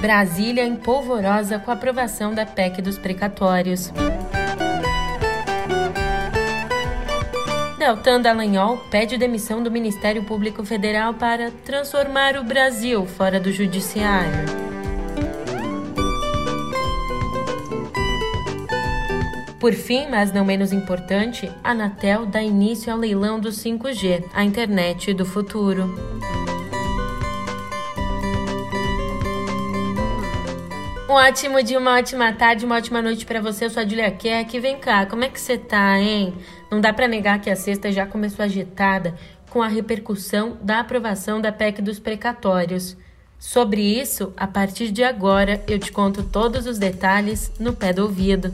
Brasília em polvorosa com a aprovação da PEC dos precatórios. Deltan Dallagnol pede demissão do Ministério Público Federal para transformar o Brasil fora do judiciário. Por fim, mas não menos importante, a Anatel dá início ao leilão do 5G, a internet do futuro. Um ótimo dia, uma ótima tarde, uma ótima noite para você. Eu sou a Julia Keck. Vem cá, como é que você tá, hein? Não dá para negar que a sexta já começou agitada com a repercussão da aprovação da PEC dos precatórios. Sobre isso, a partir de agora, eu te conto todos os detalhes no pé do ouvido.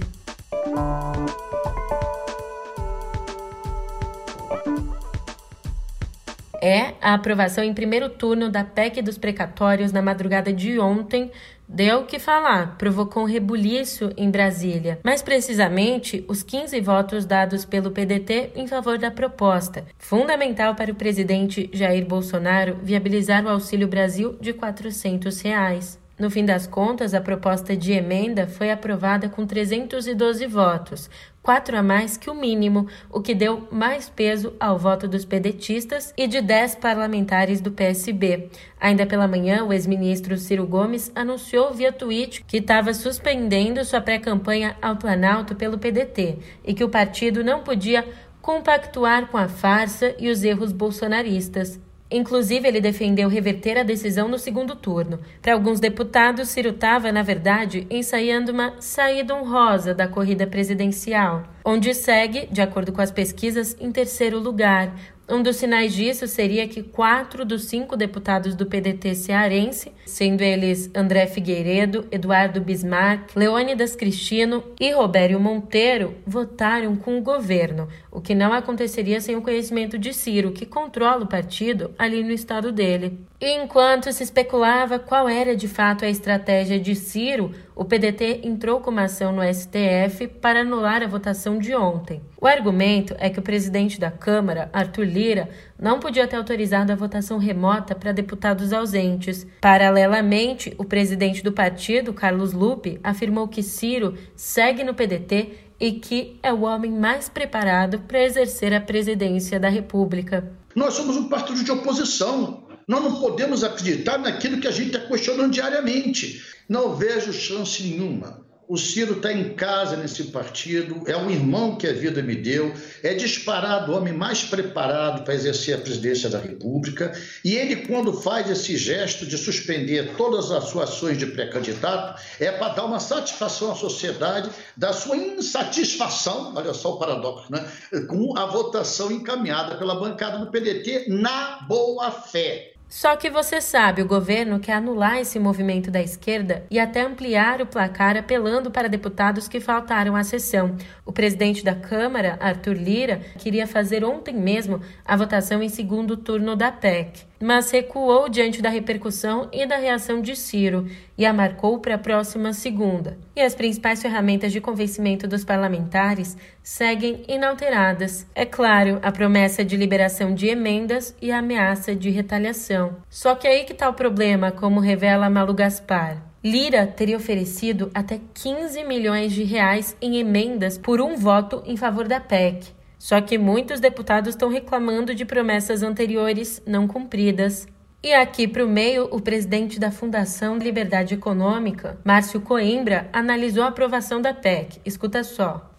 É a aprovação em primeiro turno da PEC dos precatórios na madrugada de ontem Deu o que falar, provocou um rebuliço em Brasília. Mais precisamente, os 15 votos dados pelo PDT em favor da proposta, fundamental para o presidente Jair Bolsonaro viabilizar o Auxílio Brasil de 400 reais. No fim das contas, a proposta de emenda foi aprovada com 312 votos, quatro a mais que o mínimo, o que deu mais peso ao voto dos pedetistas e de dez parlamentares do PSB. Ainda pela manhã, o ex-ministro Ciro Gomes anunciou via tweet que estava suspendendo sua pré-campanha ao Planalto pelo PDT e que o partido não podia compactuar com a farsa e os erros bolsonaristas. Inclusive, ele defendeu reverter a decisão no segundo turno. Para alguns deputados, Ciro estava, na verdade, ensaiando uma saída honrosa da corrida presidencial, onde segue, de acordo com as pesquisas, em terceiro lugar, um dos sinais disso seria que quatro dos cinco deputados do PDT cearense, sendo eles André Figueiredo, Eduardo Bismarck, Leônidas Cristino e Robério Monteiro, votaram com o governo, o que não aconteceria sem o conhecimento de Ciro, que controla o partido ali no estado dele. Enquanto se especulava qual era de fato a estratégia de Ciro, o PDT entrou com uma ação no STF para anular a votação de ontem. O argumento é que o presidente da Câmara, Arthur Lira, não podia ter autorizado a votação remota para deputados ausentes. Paralelamente, o presidente do partido, Carlos Lupe, afirmou que Ciro segue no PDT e que é o homem mais preparado para exercer a presidência da República. Nós somos um partido de oposição. Nós não podemos acreditar naquilo que a gente está questionando diariamente. Não vejo chance nenhuma. O Ciro está em casa nesse partido, é um irmão que a vida me deu, é disparado o homem mais preparado para exercer a presidência da República. E ele, quando faz esse gesto de suspender todas as suas ações de pré-candidato, é para dar uma satisfação à sociedade da sua insatisfação, olha só o paradoxo, né? com a votação encaminhada pela bancada do PDT na boa fé. Só que você sabe, o governo quer anular esse movimento da esquerda e até ampliar o placar apelando para deputados que faltaram à sessão. O presidente da Câmara, Arthur Lira, queria fazer ontem mesmo a votação em segundo turno da PEC mas recuou diante da repercussão e da reação de Ciro e a marcou para a próxima segunda. E as principais ferramentas de convencimento dos parlamentares seguem inalteradas. É claro, a promessa de liberação de emendas e a ameaça de retaliação. Só que aí que está o problema, como revela Malu Gaspar. Lira teria oferecido até 15 milhões de reais em emendas por um voto em favor da PEC. Só que muitos deputados estão reclamando de promessas anteriores não cumpridas. E aqui para o meio, o presidente da Fundação Liberdade Econômica, Márcio Coimbra, analisou a aprovação da PEC. Escuta só.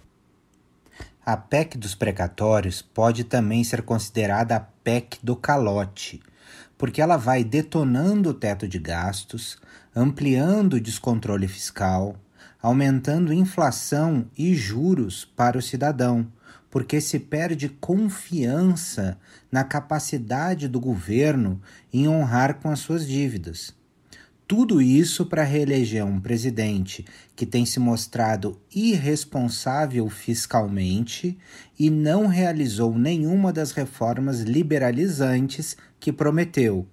A PEC dos precatórios pode também ser considerada a PEC do calote, porque ela vai detonando o teto de gastos, ampliando o descontrole fiscal, aumentando inflação e juros para o cidadão porque se perde confiança na capacidade do governo em honrar com as suas dívidas. Tudo isso para reeleger um presidente que tem se mostrado irresponsável fiscalmente e não realizou nenhuma das reformas liberalizantes que prometeu.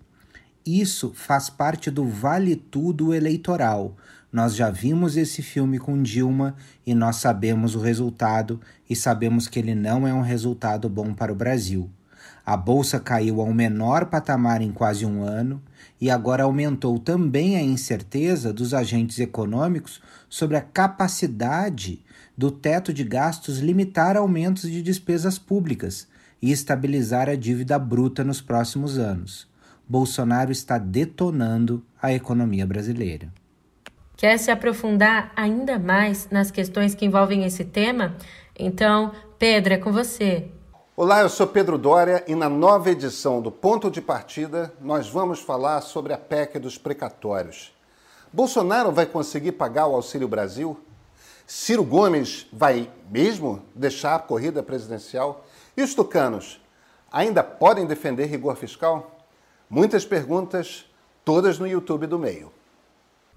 Isso faz parte do vale tudo eleitoral, nós já vimos esse filme com Dilma e nós sabemos o resultado e sabemos que ele não é um resultado bom para o Brasil. A bolsa caiu ao menor patamar em quase um ano e agora aumentou também a incerteza dos agentes econômicos sobre a capacidade do teto de gastos limitar aumentos de despesas públicas e estabilizar a dívida bruta nos próximos anos. Bolsonaro está detonando a economia brasileira. Quer se aprofundar ainda mais nas questões que envolvem esse tema? Então, Pedro, é com você. Olá, eu sou Pedro Dória e na nova edição do Ponto de Partida nós vamos falar sobre a PEC dos precatórios. Bolsonaro vai conseguir pagar o Auxílio Brasil? Ciro Gomes vai mesmo deixar a corrida presidencial? E os tucanos ainda podem defender rigor fiscal? Muitas perguntas, todas no YouTube do meio.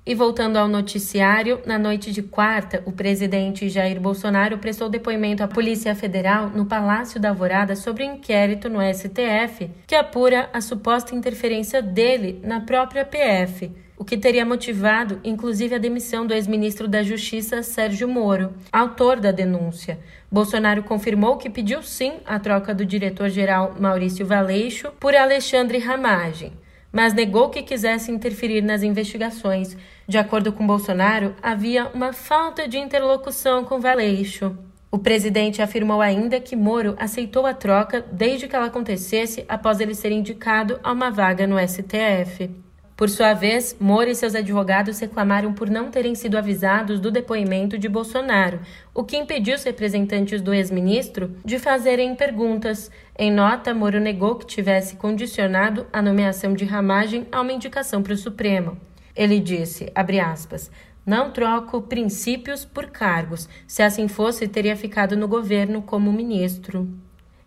E voltando ao noticiário, na noite de quarta, o presidente Jair Bolsonaro prestou depoimento à Polícia Federal no Palácio da Alvorada sobre o um inquérito no STF que apura a suposta interferência dele na própria PF, o que teria motivado inclusive a demissão do ex-ministro da Justiça Sérgio Moro, autor da denúncia. Bolsonaro confirmou que pediu sim a troca do diretor-geral Maurício Valeixo por Alexandre Ramagem mas negou que quisesse interferir nas investigações. De acordo com Bolsonaro, havia uma falta de interlocução com Valeixo. O presidente afirmou ainda que Moro aceitou a troca desde que ela acontecesse após ele ser indicado a uma vaga no STF. Por sua vez, Moro e seus advogados reclamaram por não terem sido avisados do depoimento de Bolsonaro, o que impediu os representantes do ex-ministro de fazerem perguntas. Em nota, Moro negou que tivesse condicionado a nomeação de Ramagem a uma indicação para o Supremo. Ele disse, aspas, não troco princípios por cargos. Se assim fosse, teria ficado no governo como ministro.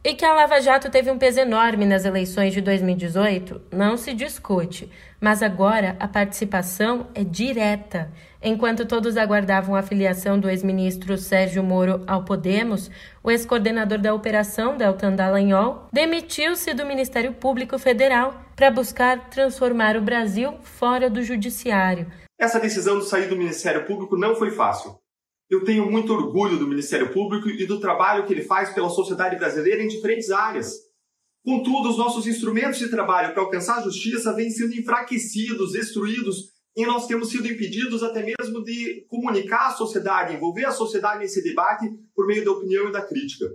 E que a Lava Jato teve um peso enorme nas eleições de 2018, não se discute, mas agora a participação é direta. Enquanto todos aguardavam a filiação do ex-ministro Sérgio Moro ao Podemos, o ex-coordenador da operação, Deltan Dallagnol, demitiu-se do Ministério Público Federal para buscar transformar o Brasil fora do judiciário. Essa decisão de sair do Ministério Público não foi fácil. Eu tenho muito orgulho do Ministério Público e do trabalho que ele faz pela sociedade brasileira em diferentes áreas. Contudo, os nossos instrumentos de trabalho para alcançar a justiça vêm sendo enfraquecidos, destruídos, e nós temos sido impedidos até mesmo de comunicar à sociedade, envolver a sociedade nesse debate por meio da opinião e da crítica.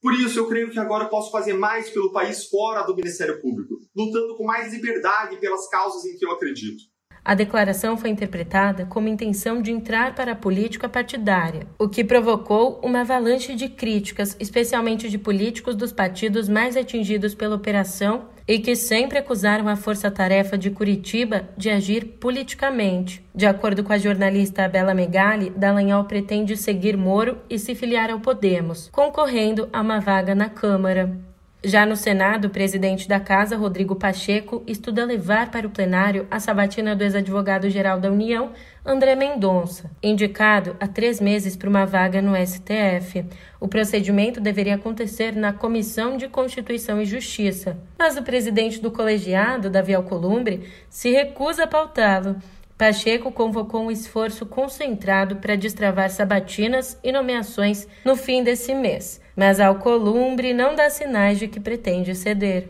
Por isso, eu creio que agora posso fazer mais pelo país fora do Ministério Público, lutando com mais liberdade pelas causas em que eu acredito. A declaração foi interpretada como intenção de entrar para a política partidária, o que provocou uma avalanche de críticas, especialmente de políticos dos partidos mais atingidos pela operação e que sempre acusaram a força-tarefa de Curitiba de agir politicamente. De acordo com a jornalista Bela Megali, Dallagnol pretende seguir Moro e se filiar ao Podemos, concorrendo a uma vaga na Câmara. Já no Senado, o presidente da Casa, Rodrigo Pacheco, estuda levar para o plenário a sabatina do ex-advogado-geral da União, André Mendonça, indicado há três meses para uma vaga no STF. O procedimento deveria acontecer na Comissão de Constituição e Justiça, mas o presidente do colegiado, Davi Alcolumbre, se recusa a pautá-lo. Pacheco convocou um esforço concentrado para destravar sabatinas e nomeações no fim desse mês mas Alcolumbre não dá sinais de que pretende ceder.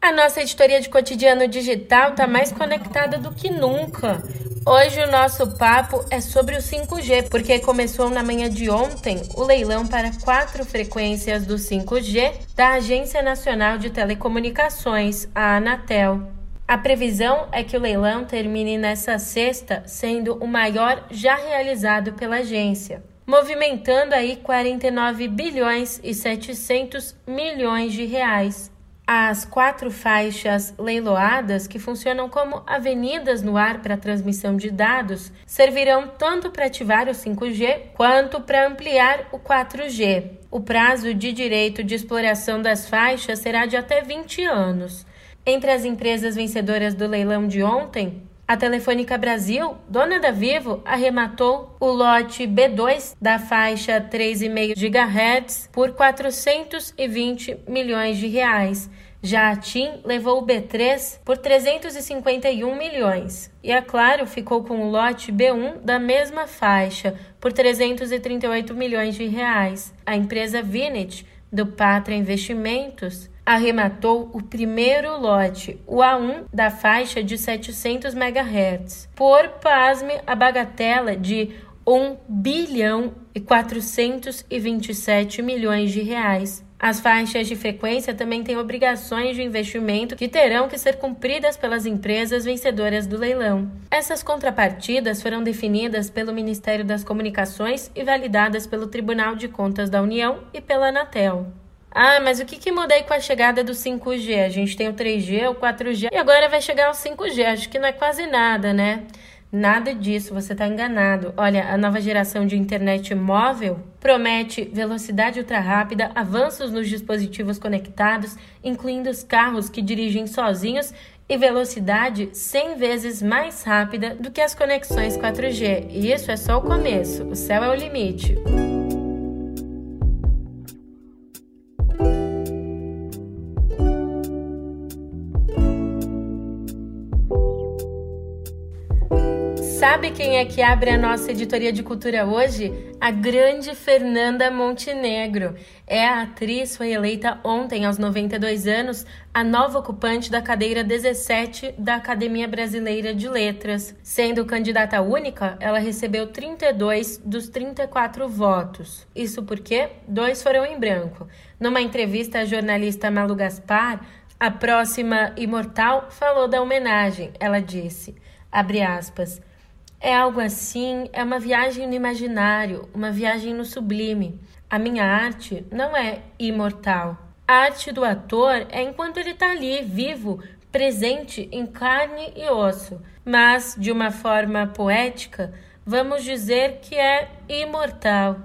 A nossa editoria de cotidiano digital está mais conectada do que nunca. Hoje o nosso papo é sobre o 5G, porque começou na manhã de ontem o leilão para quatro frequências do 5G da Agência Nacional de Telecomunicações, a Anatel. A previsão é que o leilão termine nessa sexta, sendo o maior já realizado pela agência, movimentando aí 49 bilhões e 700 milhões de reais. As quatro faixas leiloadas, que funcionam como avenidas no ar para transmissão de dados, servirão tanto para ativar o 5G quanto para ampliar o 4G. O prazo de direito de exploração das faixas será de até 20 anos. Entre as empresas vencedoras do leilão de ontem, a Telefônica Brasil, dona da Vivo, arrematou o lote B2 da faixa 3,5 GHz por 420 milhões de reais. Já a TIM levou o B3 por 351 milhões. E a Claro ficou com o lote B1 da mesma faixa por 338 milhões de reais. A empresa Vinet do Patra Investimentos arrematou o primeiro lote, o A1 da faixa de 700 MHz, por, pasme, a bagatela de 1 bilhão e 427 milhões de reais. As faixas de frequência também têm obrigações de investimento que terão que ser cumpridas pelas empresas vencedoras do leilão. Essas contrapartidas foram definidas pelo Ministério das Comunicações e validadas pelo Tribunal de Contas da União e pela Anatel. Ah, mas o que, que muda aí com a chegada do 5G? A gente tem o 3G, o 4G e agora vai chegar o 5G. Acho que não é quase nada, né? Nada disso, você está enganado. Olha, a nova geração de internet móvel promete velocidade ultra rápida, avanços nos dispositivos conectados, incluindo os carros que dirigem sozinhos e velocidade 100 vezes mais rápida do que as conexões 4G. E isso é só o começo, o céu é o limite. Sabe quem é que abre a nossa editoria de cultura hoje? A grande Fernanda Montenegro. É a atriz, foi eleita ontem, aos 92 anos, a nova ocupante da cadeira 17 da Academia Brasileira de Letras. Sendo candidata única, ela recebeu 32 dos 34 votos. Isso porque dois foram em branco. Numa entrevista à jornalista Malu Gaspar, a próxima imortal falou da homenagem. Ela disse, abre aspas, é algo assim, é uma viagem no imaginário, uma viagem no sublime. A minha arte não é imortal. A arte do ator é enquanto ele está ali, vivo, presente em carne e osso. Mas, de uma forma poética, vamos dizer que é imortal.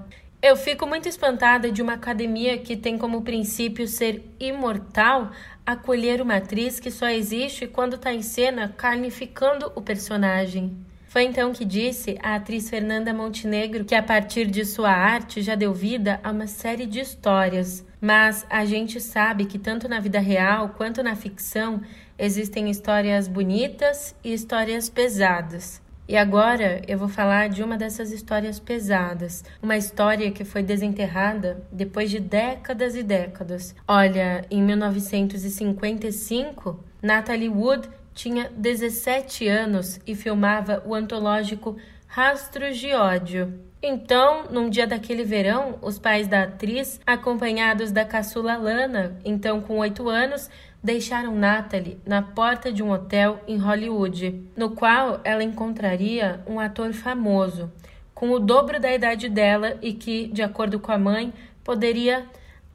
Eu fico muito espantada de uma academia que tem como princípio ser imortal acolher uma atriz que só existe quando está em cena carnificando o personagem. Foi então que disse a atriz Fernanda Montenegro que a partir de sua arte já deu vida a uma série de histórias. Mas a gente sabe que tanto na vida real quanto na ficção existem histórias bonitas e histórias pesadas. E agora eu vou falar de uma dessas histórias pesadas, uma história que foi desenterrada depois de décadas e décadas. Olha, em 1955, Natalie Wood tinha 17 anos e filmava o antológico Rastros de Ódio. Então, num dia daquele verão, os pais da atriz, acompanhados da caçula Lana, então com 8 anos, deixaram Natalie na porta de um hotel em Hollywood, no qual ela encontraria um ator famoso, com o dobro da idade dela e que, de acordo com a mãe, poderia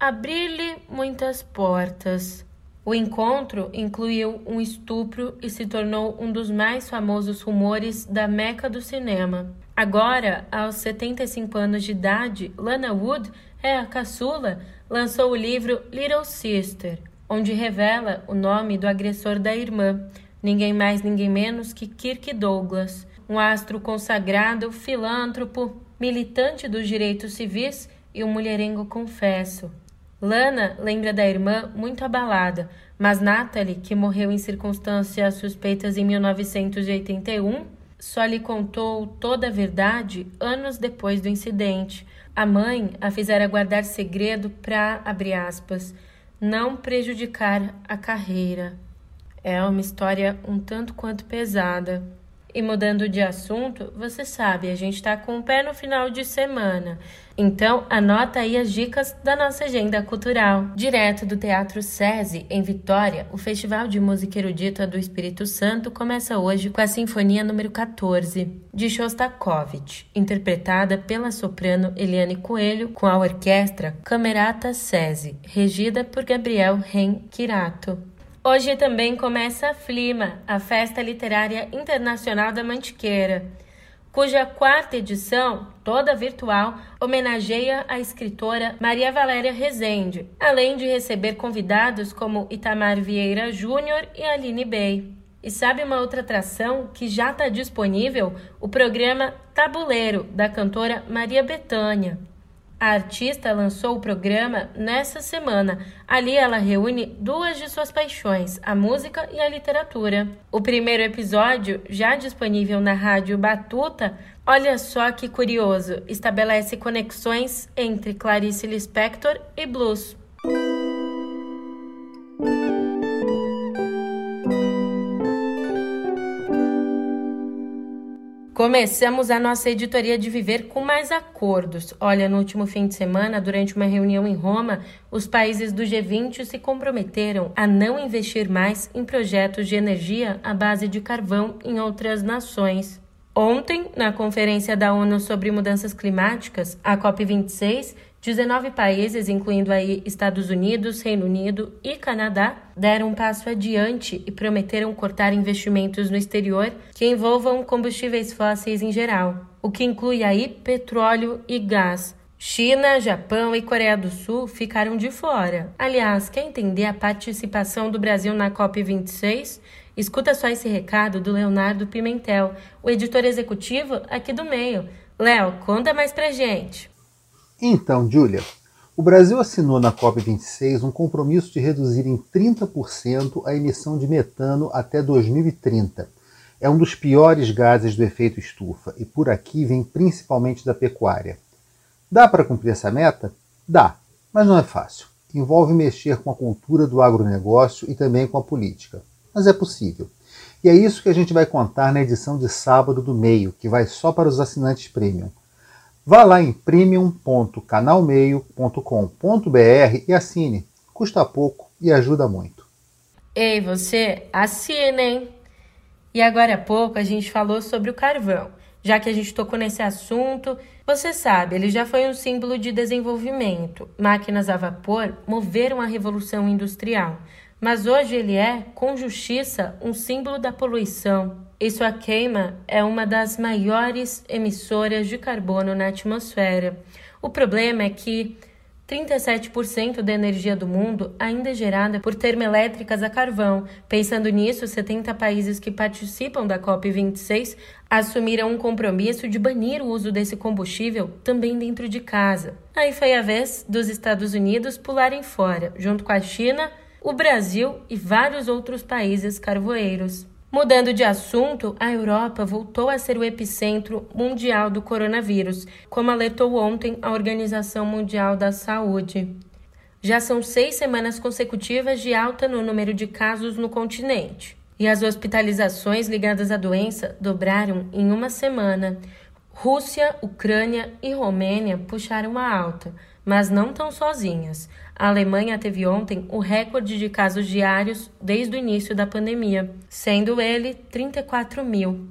abrir-lhe muitas portas. O encontro incluiu um estupro e se tornou um dos mais famosos rumores da meca do cinema. Agora, aos 75 anos de idade, Lana Wood, é a caçula, lançou o livro Little Sister, onde revela o nome do agressor da irmã, ninguém mais, ninguém menos que Kirk Douglas, um astro consagrado, filântropo, militante dos direitos civis e um mulherengo confesso. Lana lembra da irmã muito abalada, mas Natalie, que morreu em circunstâncias suspeitas em 1981, só lhe contou toda a verdade anos depois do incidente. A mãe a fizera guardar segredo para, abre aspas, não prejudicar a carreira. É uma história um tanto quanto pesada. E mudando de assunto, você sabe, a gente está com o pé no final de semana. Então, anota aí as dicas da nossa agenda cultural. Direto do Teatro SESI, em Vitória, o Festival de Música Erudita do Espírito Santo começa hoje com a Sinfonia número 14, de Shostakovich, interpretada pela soprano Eliane Coelho, com a orquestra Camerata SESI, regida por Gabriel Ren Kirato. Hoje também começa a FLIMA, a Festa Literária Internacional da Mantiqueira, cuja quarta edição, toda virtual, homenageia a escritora Maria Valéria Rezende, além de receber convidados como Itamar Vieira Júnior e Aline Bey. E sabe uma outra atração que já está disponível? O programa Tabuleiro, da cantora Maria Bethânia. A artista lançou o programa nessa semana. Ali ela reúne duas de suas paixões, a música e a literatura. O primeiro episódio, já disponível na rádio Batuta, olha só que curioso, estabelece conexões entre Clarice Lispector e blues. Começamos a nossa editoria de Viver com mais acordos. Olha, no último fim de semana, durante uma reunião em Roma, os países do G20 se comprometeram a não investir mais em projetos de energia à base de carvão em outras nações. Ontem, na Conferência da ONU sobre Mudanças Climáticas, a COP26, 19 países, incluindo aí Estados Unidos, Reino Unido e Canadá, deram um passo adiante e prometeram cortar investimentos no exterior que envolvam combustíveis fósseis em geral, o que inclui aí petróleo e gás. China, Japão e Coreia do Sul ficaram de fora. Aliás, quer entender a participação do Brasil na COP26? Escuta só esse recado do Leonardo Pimentel, o editor executivo aqui do meio. Léo, conta mais pra gente. Então, Julia, o Brasil assinou na COP26 um compromisso de reduzir em 30% a emissão de metano até 2030. É um dos piores gases do efeito estufa e por aqui vem principalmente da pecuária. Dá para cumprir essa meta? Dá, mas não é fácil. Envolve mexer com a cultura do agronegócio e também com a política. Mas é possível. E é isso que a gente vai contar na edição de sábado do meio, que vai só para os assinantes premium. Vá lá em premium.canalmeio.com.br e assine. Custa pouco e ajuda muito. Ei, você, assinem! E agora há pouco a gente falou sobre o carvão. Já que a gente tocou nesse assunto, você sabe, ele já foi um símbolo de desenvolvimento. Máquinas a vapor moveram a revolução industrial. Mas hoje ele é, com justiça, um símbolo da poluição. E sua queima é uma das maiores emissoras de carbono na atmosfera. O problema é que 37% da energia do mundo ainda é gerada por termoelétricas a carvão. Pensando nisso, 70 países que participam da COP26 assumiram um compromisso de banir o uso desse combustível também dentro de casa. Aí foi a vez dos Estados Unidos pularem fora, junto com a China, o Brasil e vários outros países carvoeiros. Mudando de assunto, a Europa voltou a ser o epicentro mundial do coronavírus, como alertou ontem a Organização Mundial da Saúde. Já são seis semanas consecutivas de alta no número de casos no continente. E as hospitalizações ligadas à doença dobraram em uma semana. Rússia, Ucrânia e Romênia puxaram a alta, mas não tão sozinhas. A Alemanha teve ontem o recorde de casos diários desde o início da pandemia, sendo ele 34 mil.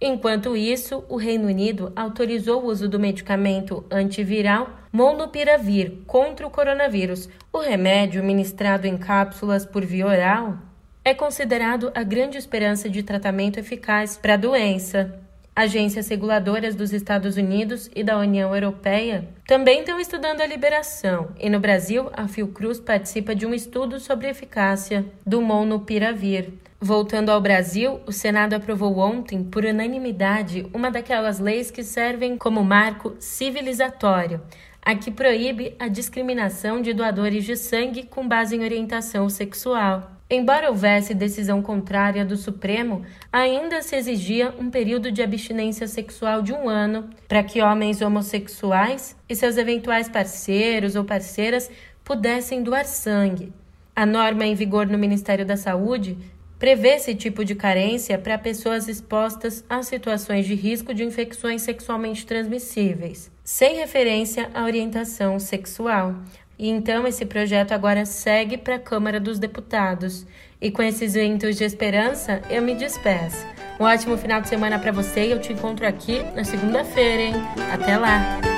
Enquanto isso, o Reino Unido autorizou o uso do medicamento antiviral Molnupiravir contra o coronavírus. O remédio, ministrado em cápsulas por via oral, é considerado a grande esperança de tratamento eficaz para a doença. Agências reguladoras dos Estados Unidos e da União Europeia também estão estudando a liberação, e no Brasil, a Fiocruz participa de um estudo sobre a eficácia do Molnupiravir. Voltando ao Brasil, o Senado aprovou ontem, por unanimidade, uma daquelas leis que servem como marco civilizatório, a que proíbe a discriminação de doadores de sangue com base em orientação sexual. Embora houvesse decisão contrária do Supremo, ainda se exigia um período de abstinência sexual de um ano para que homens homossexuais e seus eventuais parceiros ou parceiras pudessem doar sangue. A norma em vigor no Ministério da Saúde prevê esse tipo de carência para pessoas expostas a situações de risco de infecções sexualmente transmissíveis, sem referência à orientação sexual. E então esse projeto agora segue para a Câmara dos Deputados. E com esses ventos de esperança, eu me despeço. Um ótimo final de semana para você e eu te encontro aqui na segunda-feira, hein? Até lá!